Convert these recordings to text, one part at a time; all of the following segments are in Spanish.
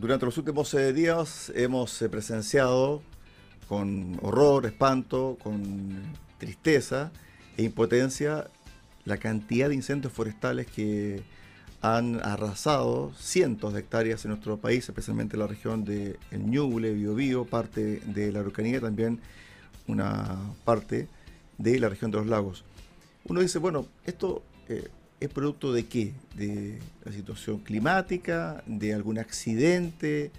Durante los últimos eh, días hemos eh, presenciado con horror, espanto, con tristeza e impotencia la cantidad de incendios forestales que han arrasado cientos de hectáreas en nuestro país, especialmente en la región de El Ñuble, Biobío, parte de la Araucanía, también una parte de la región de los lagos. Uno dice, bueno, esto eh, es producto de qué? De la situación climática, de algún accidente,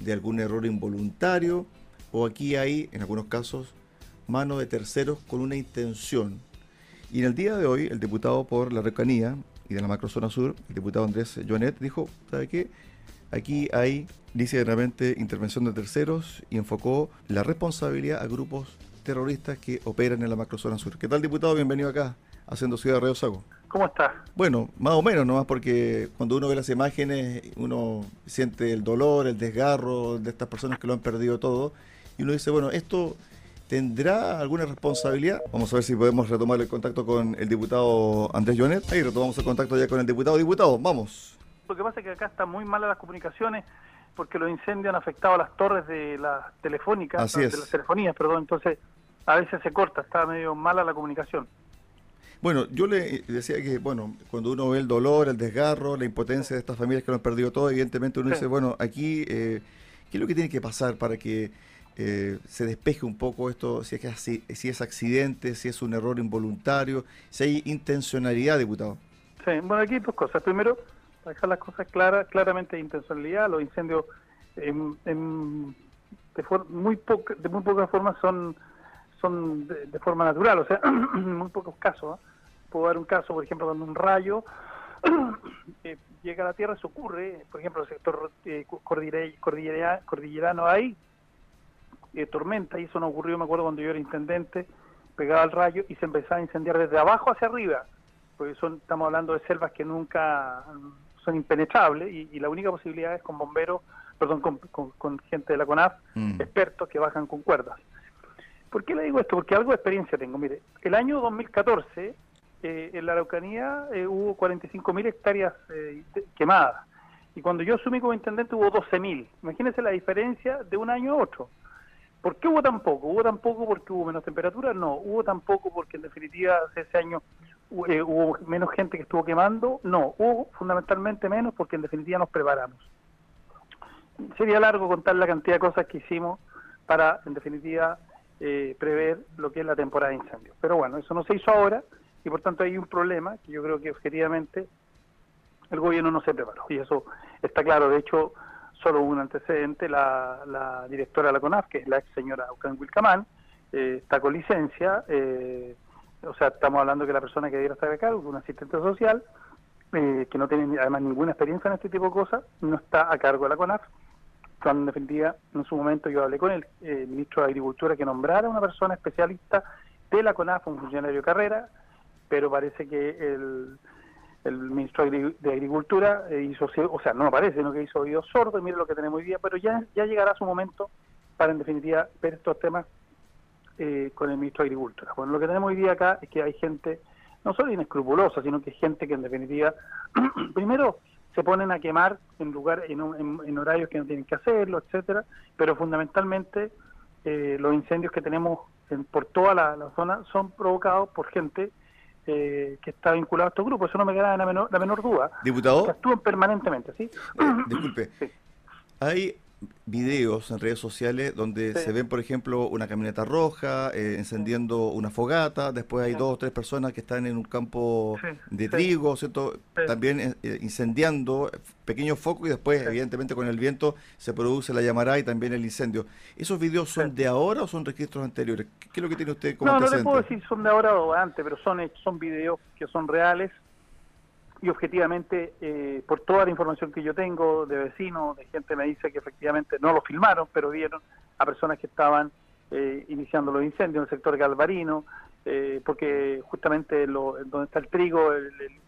de algún error involuntario, o aquí hay, en algunos casos, mano de terceros con una intención. Y en el día de hoy, el diputado por la Recanía y de la macrozona sur, el diputado Andrés Joanet, dijo, ¿sabe qué? Aquí hay, dice realmente, intervención de terceros y enfocó la responsabilidad a grupos terroristas que operan en la macrozona sur. ¿Qué tal, diputado? Bienvenido acá, haciendo Ciudad de Río Sago. ¿Cómo está? Bueno, más o menos nomás porque cuando uno ve las imágenes uno siente el dolor, el desgarro de estas personas que lo han perdido todo y uno dice, bueno, esto tendrá alguna responsabilidad. Vamos a ver si podemos retomar el contacto con el diputado Andrés Jonet. Ahí retomamos el contacto ya con el diputado. Diputado, vamos. Lo que pasa es que acá están muy malas las comunicaciones porque los incendios han afectado a las torres de las telefónicas, de las telefonías, perdón, entonces a veces se corta, está medio mala la comunicación. Bueno, yo le decía que, bueno, cuando uno ve el dolor, el desgarro, la impotencia de estas familias que lo han perdido todo, evidentemente uno dice, bueno, aquí, eh, ¿qué es lo que tiene que pasar para que eh, se despeje un poco esto, si es, si es accidente, si es un error involuntario, si hay intencionalidad, diputado? Sí, bueno, aquí dos cosas. Primero, para dejar las cosas claras, claramente intencionalidad, los incendios de, muy poca, de muy pocas formas son son de, forma natural, o sea, en muy pocos casos. ¿eh? Puedo dar un caso, por ejemplo, cuando un rayo eh, llega a la Tierra, se ocurre, por ejemplo, el sector eh, cordillerano hay eh, tormenta, y eso no ocurrió, me acuerdo, cuando yo era intendente, pegaba el rayo y se empezaba a incendiar desde abajo hacia arriba, porque son, estamos hablando de selvas que nunca son impenetrables y, la única posibilidad es con bomberos, perdón, con, gente de la CONAF, mm. expertos que bajan con cuerdas. ¿Por qué le digo esto? Porque algo de experiencia tengo. Mire, el año 2014 eh, en la Araucanía eh, hubo 45.000 hectáreas eh, quemadas. Y cuando yo asumí como intendente hubo 12.000. Imagínense la diferencia de un año a otro. ¿Por qué hubo tan poco? ¿Hubo tan poco porque hubo menos temperatura? No. ¿Hubo tan poco porque en definitiva ese año hubo menos gente que estuvo quemando? No. Hubo fundamentalmente menos porque en definitiva nos preparamos. Sería largo contar la cantidad de cosas que hicimos para, en definitiva, eh, prever lo que es la temporada de incendios. Pero bueno, eso no se hizo ahora y por tanto hay un problema que yo creo que objetivamente el gobierno no se preparó y eso está claro. De hecho, solo un antecedente, la, directora de la CONAF, que es la ex señora Aucan Wilcamán, eh, está con licencia, eh, o sea, estamos hablando que la persona que debiera estar a cargo, un asistente social, que no tiene además ninguna experiencia en este tipo de cosas, no está a cargo de la CONAF cuando en en su momento yo hablé con el, ministro de Agricultura que nombrara una persona especialista de la CONAF, un funcionario de carrera, pero parece que el, ministro de Agricultura hizo, o sea, no parece, sino que hizo oído sordo, y mire lo que tenemos hoy día, pero ya, ya llegará su momento para en definitiva ver estos temas eh, con el ministro de Agricultura. Bueno, lo que tenemos hoy día acá es que hay gente no solo inescrupulosa, sino que gente que en definitiva, primero, se ponen a quemar en lugar en, horarios que no tienen que hacerlo, etcétera, pero fundamentalmente eh, los incendios que tenemos por toda la, zona son provocados por gente eh, que está vinculada a estos grupos. Eso no me queda la menor, la menor duda. Diputado. Que actúan permanentemente, ¿sí? Eh, disculpe. Hay videos en redes sociales donde se ven, por ejemplo, una camioneta roja eh, encendiendo una fogata, después hay dos o tres personas que están en un campo de trigo, ¿cierto? También eh, eh, incendiando pequeños focos y después, evidentemente, con el viento se produce la llamará y también el incendio. ¿Esos videos son de ahora o son registros anteriores? ¿Qué es lo que tiene usted como No, no le puedo decir son de ahora o antes, pero son, son videos que son reales y objetivamente, eh, por toda la información que yo tengo de vecinos, de gente me dice que efectivamente no lo filmaron, pero vieron a personas que estaban eh, iniciando los incendios en el sector galvarino, eh, porque justamente lo, donde está el trigo,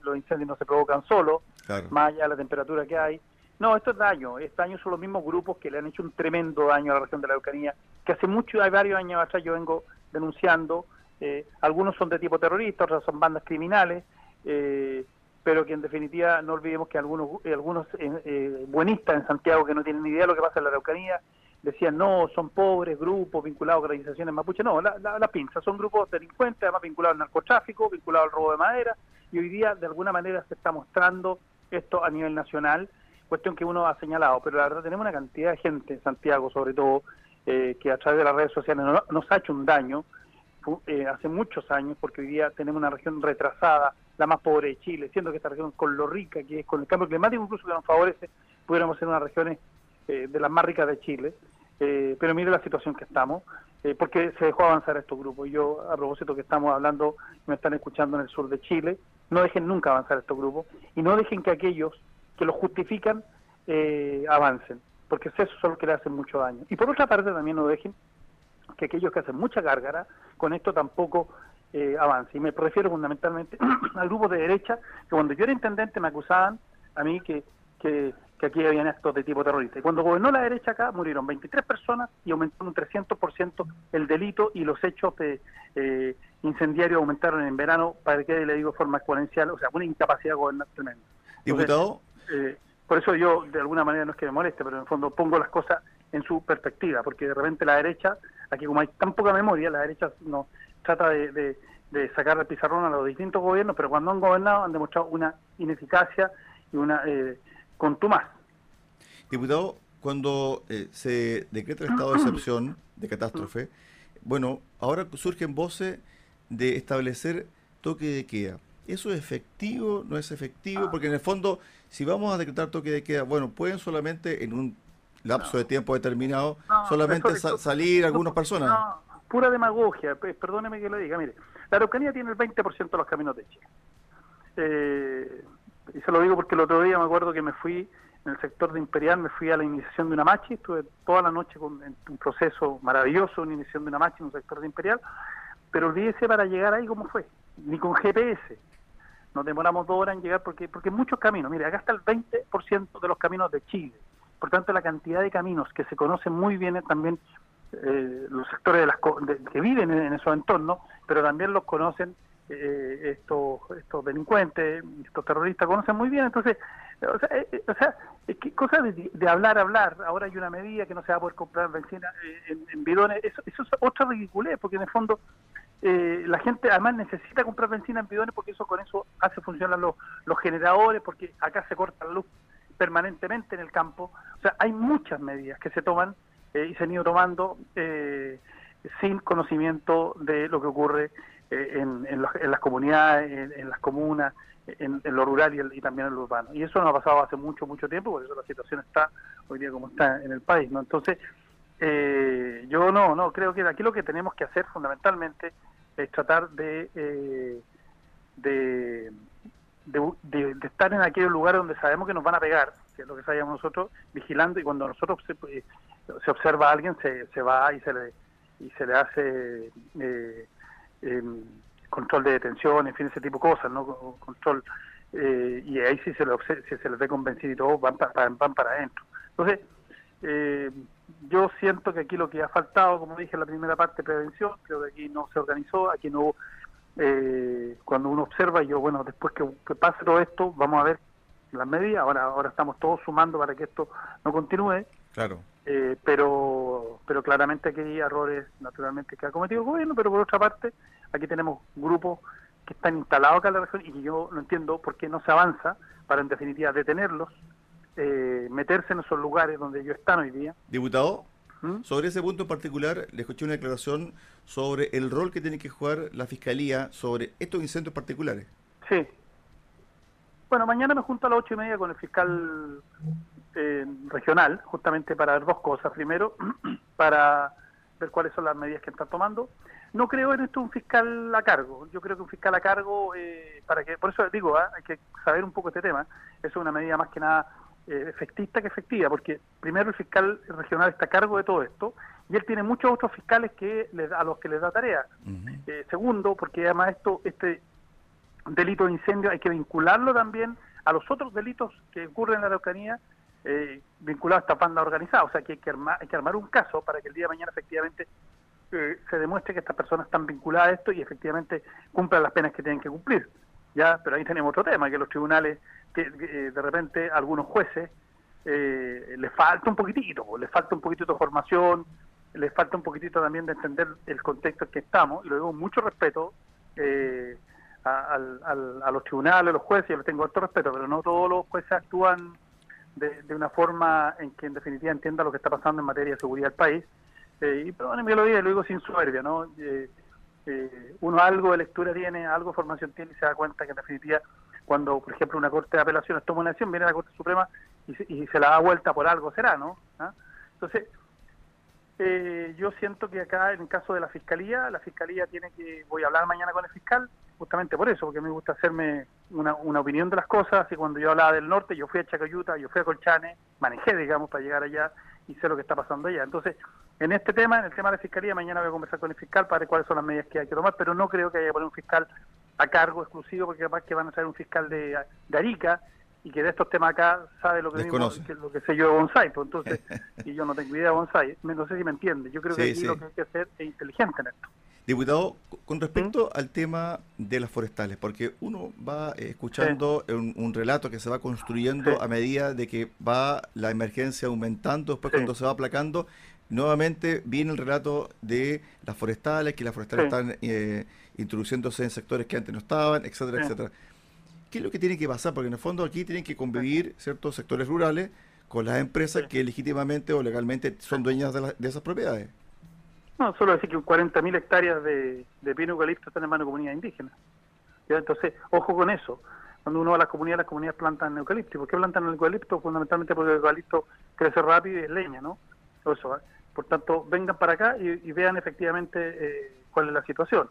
los incendios no se provocan solo, más allá de la temperatura que hay. No, esto es daño. Este daño son los mismos grupos que le han hecho un tremendo daño a la región de la Eucanía, que hace mucho, hay varios años atrás yo vengo denunciando. algunos son de tipo terrorista, otros son bandas criminales. Eh, pero que en definitiva no olvidemos que algunos, algunos buenistas en Santiago que no tienen ni idea de lo que pasa en la Araucanía, decían, no, son pobres grupos vinculados a organizaciones mapuche. No, la, la, pinza, son grupos delincuentes, además vinculados al narcotráfico, vinculados al robo de madera, y hoy día de alguna manera se está mostrando esto a nivel nacional, cuestión que uno ha señalado, pero la verdad tenemos una cantidad de gente en Santiago, sobre todo, eh, que a través de las redes sociales nos, ha hecho un daño eh, hace muchos años, porque hoy día tenemos una región retrasada, la más pobre de Chile, siendo que esta región con lo rica que es, con el cambio climático incluso que nos favorece, pudiéramos ser una regiones eh, de las más ricas de Chile. Eh, pero mire la situación que estamos, eh, porque se dejó avanzar estos grupos. Yo, a propósito que estamos hablando, me están escuchando en el sur de Chile, no dejen nunca avanzar estos grupos y no dejen que aquellos que los justifican eh, avancen, porque eso son los que le hacen mucho daño. Y por otra parte también no dejen que aquellos que hacen mucha gárgara con esto tampoco eh, avancen. Y me refiero fundamentalmente al grupo de derecha, que cuando yo era intendente me acusaban a mí que, que que aquí habían actos de tipo terrorista. Y cuando gobernó la derecha acá, murieron 23 personas y aumentó un 300% el delito y los hechos de eh, incendiarios aumentaron en verano, para que le digo de forma exponencial, o sea, una incapacidad de gobernar tremenda. Diputado. Eh, por eso yo, de alguna manera, no es que me moleste, pero en el fondo pongo las cosas en su perspectiva, porque de repente la derecha, aquí como hay tan poca memoria, la derecha no trata de, de, sacar el pizarrón a los distintos gobiernos, pero cuando han gobernado han demostrado una ineficacia y una... Eh, con más. Diputado, cuando eh, se decreta el estado de excepción, de catástrofe, bueno, ahora surgen voces de establecer toque de queda. ¿Eso es efectivo? ¿No es efectivo? Porque en el fondo, si vamos a decretar toque de queda, bueno, pueden solamente en un lapso de tiempo determinado, solamente salir algunas personas. No, pura demagogia, perdóneme que lo diga. Mire, la Araucanía tiene el 20% de los caminos de Chile. Eh, y se lo digo porque el otro día me acuerdo que me fui en el sector de Imperial, me fui a la iniciación de una machi, estuve toda la noche con un proceso maravilloso, una iniciación de una machi en un sector de Imperial, pero olvídese para llegar ahí cómo fue, ni con GPS. Nos demoramos dos horas en llegar porque porque muchos caminos, mire, acá está el 20% de los caminos de Chile. Por tanto, la cantidad de caminos que se conocen muy bien también eh, los sectores de las, que viven en, esos entornos, pero también los conocen eh, estos, estos delincuentes, estos terroristas conocen muy bien, entonces, o sea, eh, o sea que cosa de, hablar, hablar, ahora hay una medida que no se va a poder comprar benzina eh, en, bidones, eso, eso es otra ridiculez, porque en el fondo eh, la gente además necesita comprar benzina en bidones porque eso con eso hace funcionar los, los generadores, porque acá se corta la luz permanentemente en el campo, o sea, hay muchas medidas que se toman y se han ido tomando sin conocimiento de lo que ocurre eh, en, las comunidades, en, las comunas, en, lo rural y, también en lo urbano. Y eso no ha pasado hace mucho, mucho tiempo, por eso la situación está hoy día como está en el país. ¿no? Entonces, eh, yo no, no, creo que aquí lo que tenemos que hacer fundamentalmente es tratar de, eh, de, de, estar en aquellos lugares donde sabemos que nos van a pegar, que es lo que sabíamos nosotros, vigilando, y cuando nosotros se, se observa a alguien, se, se va y se le, y se le hace... Eh, control de detención, en fin, ese tipo de cosas, ¿no? Control, eh, y ahí sí se, lo, si se les ve convencido y todo, van, para, van para adentro. Entonces, eh, yo siento que aquí lo que ha faltado, como dije en la primera parte, prevención, creo que aquí no se organizó, aquí no hubo, eh, cuando uno observa, yo, bueno, después que, que, pase todo esto, vamos a ver las medidas, ahora, ahora estamos todos sumando para que esto no continúe. Claro. Eh, pero pero claramente aquí hay errores naturalmente que ha cometido el gobierno, pero por otra parte aquí tenemos grupos que están instalados acá en la región y que yo no entiendo por qué no se avanza para en definitiva detenerlos, eh, meterse en esos lugares donde ellos están hoy día. Diputado, ¿Mm? sobre ese punto en particular le escuché una declaración sobre el rol que tiene que jugar la Fiscalía sobre estos incendios particulares. Sí. Bueno, mañana me junto a las ocho y media con el fiscal eh, regional, justamente para ver dos cosas. Primero, para ver cuáles son las medidas que están tomando. No creo en esto un fiscal a cargo. Yo creo que un fiscal a cargo, eh, para que, por eso digo, ¿ah? hay que saber un poco este tema. Eso es una medida más que nada eh, efectista que efectiva, porque primero el fiscal regional está a cargo de todo esto y él tiene muchos otros fiscales que a los que les da tarea. segundo, porque además esto, este delito de incendio hay que vincularlo también a los otros delitos que ocurren en la Araucanía eh, vinculado a esta banda organizada. O sea que hay que, armar, hay que armar un caso para que el día de mañana efectivamente eh, se demuestre que estas personas están vinculadas a esto y efectivamente cumplan las penas que tienen que cumplir. ya, pero ahí tenemos otro tema, que los tribunales, que, eh, de repente algunos jueces eh, les falta un poquitito, les falta un poquitito de formación, les falta un poquitito también de entender el contexto en que estamos, y lo digo mucho respeto eh, a, los tribunales, a los jueces, yo les tengo alto respeto, pero no todos los jueces actúan de, una forma en que en definitiva entienda lo que está pasando en materia de seguridad del país. Eh, y perdónenme que lo diga, lo digo sin soberbia, ¿no? Eh, eh, uno algo de lectura tiene, algo de formación tiene y se da cuenta que en definitiva cuando, por ejemplo, una Corte de Apelaciones toma una acción, viene la Corte Suprema y se, y se la da vuelta por algo, será, ¿no? ¿Ah? Entonces, eh, yo siento que acá, en el caso de la Fiscalía, la Fiscalía tiene que, voy a hablar mañana con el fiscal, justamente por eso, porque me gusta hacerme una, una opinión de las cosas, y cuando yo hablaba del norte, yo fui a Chacayuta, yo fui a Colchane, manejé, digamos, para llegar allá y sé lo que está pasando allá. Entonces, en este tema, en el tema de la Fiscalía, mañana voy a conversar con el fiscal para ver cuáles son las medidas que hay que tomar, pero no creo que haya que poner un fiscal a cargo exclusivo, porque capaz que van a ser un fiscal de Arica, y que de estos temas acá sabe lo que, mismo, que lo que sé yo de bonsai, pues entonces, y yo no tengo idea de bonsai, no sé si me entiende, yo creo que aquí lo que hay que hacer es inteligente en esto. Diputado, con respecto ¿Mm? al tema de las forestales, porque uno va eh, escuchando un, relato que se va construyendo a medida de que va la emergencia aumentando, después cuando se va aplacando, nuevamente viene el relato de las forestales, que las forestales están eh, introduciéndose en sectores que antes no estaban, etcétera, etcétera. ¿Qué es lo que tiene que pasar? Porque en el fondo aquí tienen que convivir ciertos sectores rurales con las empresas que legítimamente o legalmente son dueñas de, esas propiedades. No, solo decir que 40.000 hectáreas de, de pino eucalipto están en manos de comunidades indígenas. Entonces, ojo con eso. Cuando uno va a las comunidades, las comunidades plantan eucalipto. ¿Por qué plantan el eucalipto? Fundamentalmente porque el eucalipto crece rápido y es leña, ¿no? Eso, ¿eh? Por tanto, vengan para acá y, vean efectivamente eh, cuál es la situación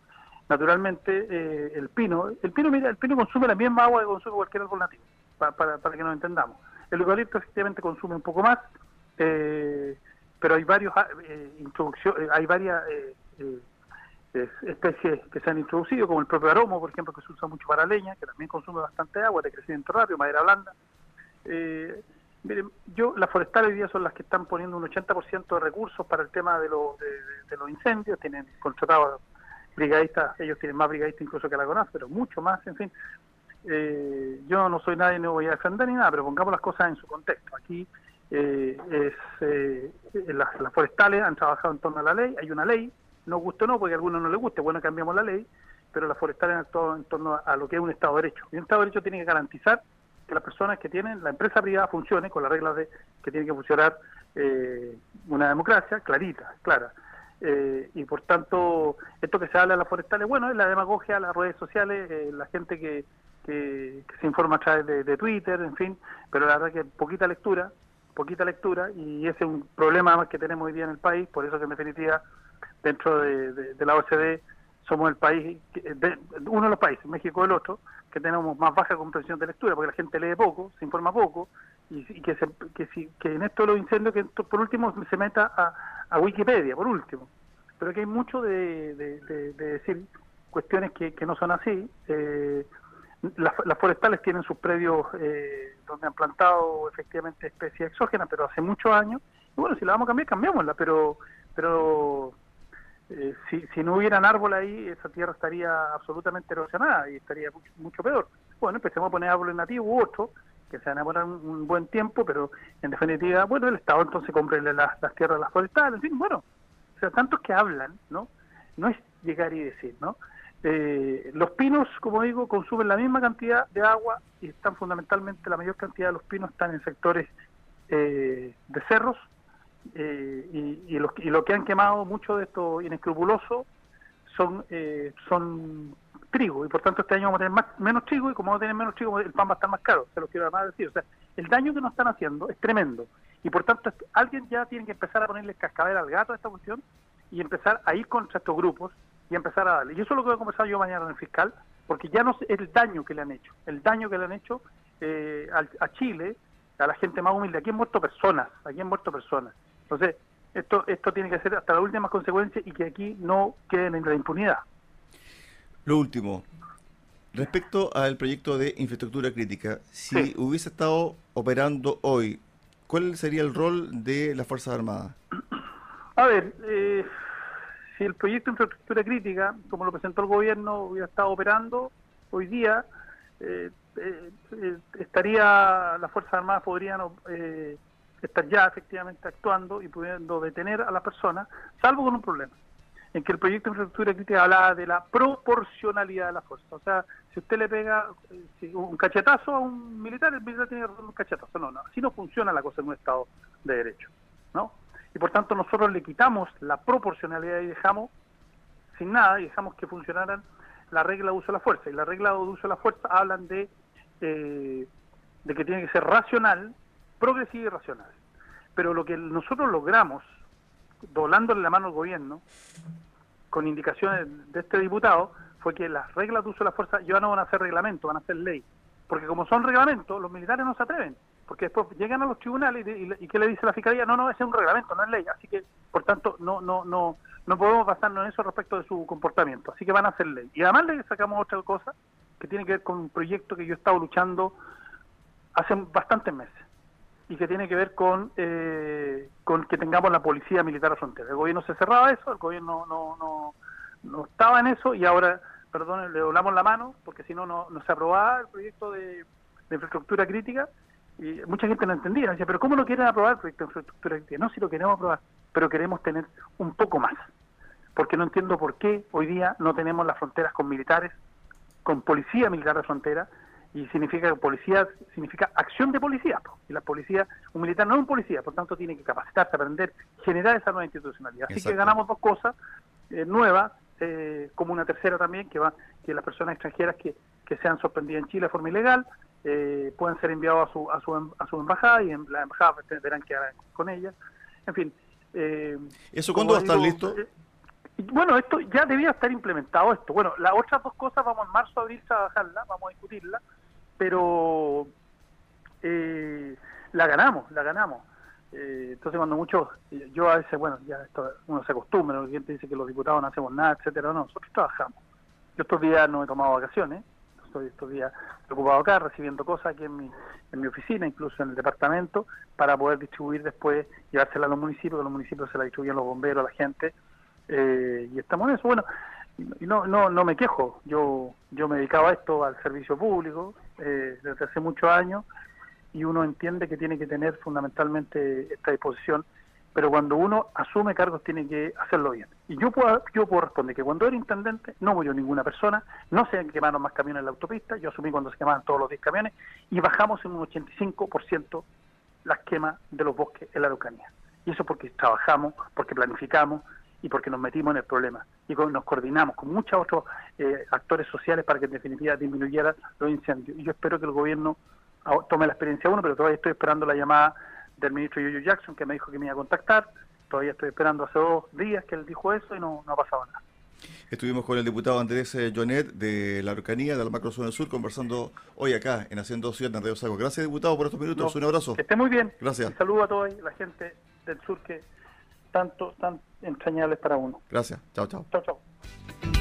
naturalmente eh, el pino, el pino mira, el pino consume la misma agua que consume cualquier árbol nativo, para, para, que nos entendamos. El eucalipto efectivamente consume un poco más, eh, pero hay varios ah, eh, introducciones, hay varias especies que se han introducido, como el propio aromo, por ejemplo, que se usa mucho para leña, que también consume bastante agua, de crecimiento rápido, madera blanda. miren, yo, las forestales hoy día son las que están poniendo un 80% de recursos para el tema de, de los incendios, tienen contratado brigadistas, ellos tienen más brigadistas incluso que la CONAF, pero mucho más, en fin. Eh, yo no soy nadie, no voy a defender ni nada, pero pongamos las cosas en su contexto. Aquí eh, es, eh, las, forestales han trabajado en torno a la ley, hay una ley, no guste o no, porque a algunos no les guste, bueno, cambiamos la ley, pero las forestales han actuado en torno a, lo que es un Estado de Derecho. Y un Estado de Derecho tiene que garantizar que las personas que tienen, la empresa privada funcione con las reglas de que tiene que funcionar una democracia clarita, clara. Eh, y por tanto, esto que se habla de las forestales, bueno, es la demagogia, las redes sociales, eh, la gente que, que, se informa a través de, Twitter, en fin, pero la verdad que poquita lectura, poquita lectura, y ese es un problema más que tenemos hoy día en el país, por eso que en definitiva, dentro de, la OCDE, somos el país, uno de los países, México el otro, que tenemos más baja comprensión de lectura, porque la gente lee poco, se informa poco, y, que, que, si, que en esto de los incendios, que por último se meta a, a Wikipedia, por último. Pero que hay mucho de, decir cuestiones que, no son así. Eh, las, forestales tienen sus predios eh, donde han plantado efectivamente especies exógenas, pero hace muchos años. Y bueno, si la vamos a cambiar, cambiémosla, pero pero eh, si, si no hubieran árboles ahí, esa tierra estaría absolutamente erosionada y estaría mucho, mucho peor. Bueno, empecemos a poner árboles nativos u otros que se van a poner un, buen tiempo, pero en definitiva, bueno, el Estado entonces compre las, tierras las forestales, en fin, bueno, o sea, tantos que hablan, ¿no? No es llegar y decir, ¿no? Eh, los pinos, como digo, consumen la misma cantidad de agua y están fundamentalmente, la mayor cantidad de los pinos están en sectores eh, de cerros eh, y, y, los, y lo que han quemado mucho de estos inescrupulosos son, son trigo y por tanto este año vamos a tener más, menos trigo y como vamos a tener menos trigo el pan va a estar más caro, se lo quiero además decir. O sea, el daño que nos están haciendo es tremendo y por tanto alguien ya tiene que empezar a ponerle cascabel al gato a esta cuestión y empezar a ir contra estos grupos y empezar a darle. Y eso es lo que voy a conversar yo mañana en el fiscal, porque ya no es el daño que le han hecho, el daño que le han hecho eh, a, Chile, a la gente más humilde. Aquí han muerto personas, aquí han muerto personas. Entonces, esto, esto tiene que ser hasta las últimas consecuencias y que aquí no queden en la impunidad. Lo último, respecto al proyecto de infraestructura crítica, si hubiese estado operando hoy, ¿cuál sería el rol de las Fuerzas Armadas? A ver, eh, si el proyecto de infraestructura crítica, como lo presentó el gobierno, hubiera estado operando hoy día, eh, estaría, las Fuerzas Armadas podrían estar ya efectivamente actuando y pudiendo detener a la persona, salvo con un problema en que el proyecto de infraestructura crítica hablaba de la proporcionalidad de la fuerza. O sea, si usted le pega un cachetazo a un militar, el militar tiene que un cachetazo. No, no, así no funciona la cosa en un Estado de Derecho. ¿no? Y por tanto nosotros le quitamos la proporcionalidad y dejamos sin nada y dejamos que funcionaran la regla de uso de la fuerza. Y la regla de uso de la fuerza hablan de, eh, de que tiene que ser racional, progresiva y racional. Pero lo que nosotros logramos, doblándole la mano al gobierno, con indicaciones de este diputado fue que las reglas de uso de la fuerza ya no van a ser reglamento, van a ser ley. Porque como son reglamentos, los militares no se atreven. Porque después llegan a los tribunales y, y, ¿qué le dice la fiscalía? No, no, ese es un reglamento, no es ley. Así que, por tanto, no no no no podemos basarnos en eso respecto de su comportamiento. Así que van a ser ley. Y además le sacamos otra cosa que tiene que ver con un proyecto que yo he estado luchando hace bastantes meses y que tiene que ver con, eh, con que tengamos la policía militar a frontera. El gobierno se cerraba eso, el gobierno no, no, no estaba en eso y ahora, perdón, le doblamos la mano porque si no, no se aprobaba el proyecto de, infraestructura crítica y mucha gente no entendía. Decía, pero ¿cómo no quieren aprobar el proyecto de infraestructura crítica? No, si lo queremos aprobar, pero queremos tener un poco más. Porque no entiendo por qué hoy día no tenemos las fronteras con militares, con policía militar de frontera, y significa que policía significa acción de policía y la policía un militar no es un policía por tanto tiene que capacitarse aprender generar esa nueva institucionalidad. Así que ganamos dos cosas eh, nuevas eh, como una tercera también que va que las personas extranjeras que, que sean sorprendidas en Chile de forma ilegal eh, pueden ser enviados a su, a su a su embajada y en la embajada tendrán que con ellas en fin eso cuándo va a estar listo bueno, esto ya debía estar implementado esto. Bueno, las otras dos cosas vamos en marzo, abril a trabajarlas, vamos a discutirlas pero eh, la ganamos, la ganamos. Eh, entonces cuando muchos, yo a veces, bueno, ya esto, uno se acostumbra, la gente dice que los diputados no hacemos nada, etcétera, no, nosotros trabajamos. Yo estos días no he tomado vacaciones, estoy estos días preocupado acá, recibiendo cosas aquí en mi, en mi oficina, incluso en el departamento, para poder distribuir después, llevársela a los municipios, que los municipios se la distribuyen los bomberos, a la gente, eh, y estamos en eso. Bueno, no, no, no me quejo, yo, yo me dedicaba a esto, al servicio público, eh, desde hace muchos años y uno entiende que tiene que tener fundamentalmente esta disposición, pero cuando uno asume cargos tiene que hacerlo bien. Y yo puedo, yo puedo responder que cuando era intendente no murió ninguna persona, no se quemaron más camiones en la autopista, yo asumí cuando se quemaban todos los 10 camiones y bajamos en un 85% las quemas de los bosques en la Araucanía. Y eso porque trabajamos, porque planificamos, y porque nos metimos en el problema y nos coordinamos con muchos otros eh, actores sociales para que en definitiva disminuyera los incendios. Y yo espero que el gobierno tome la experiencia uno, pero todavía estoy esperando la llamada del ministro Yoyo Jackson que me dijo que me iba a contactar. Todavía estoy esperando hace dos días que él dijo eso y no, no ha pasado nada. Estuvimos con el diputado Andrés eh, Jonet de la Araucanía, de la Macrozona del Sur, conversando hoy acá en Haciendo Ciudad de Río Gracias, diputado, por estos minutos. Un abrazo. Que esté muy bien. Gracias. Un saludo a toda la gente del sur que tanto, tan entrañables para uno. Gracias. Chao, chao. Chao, chao.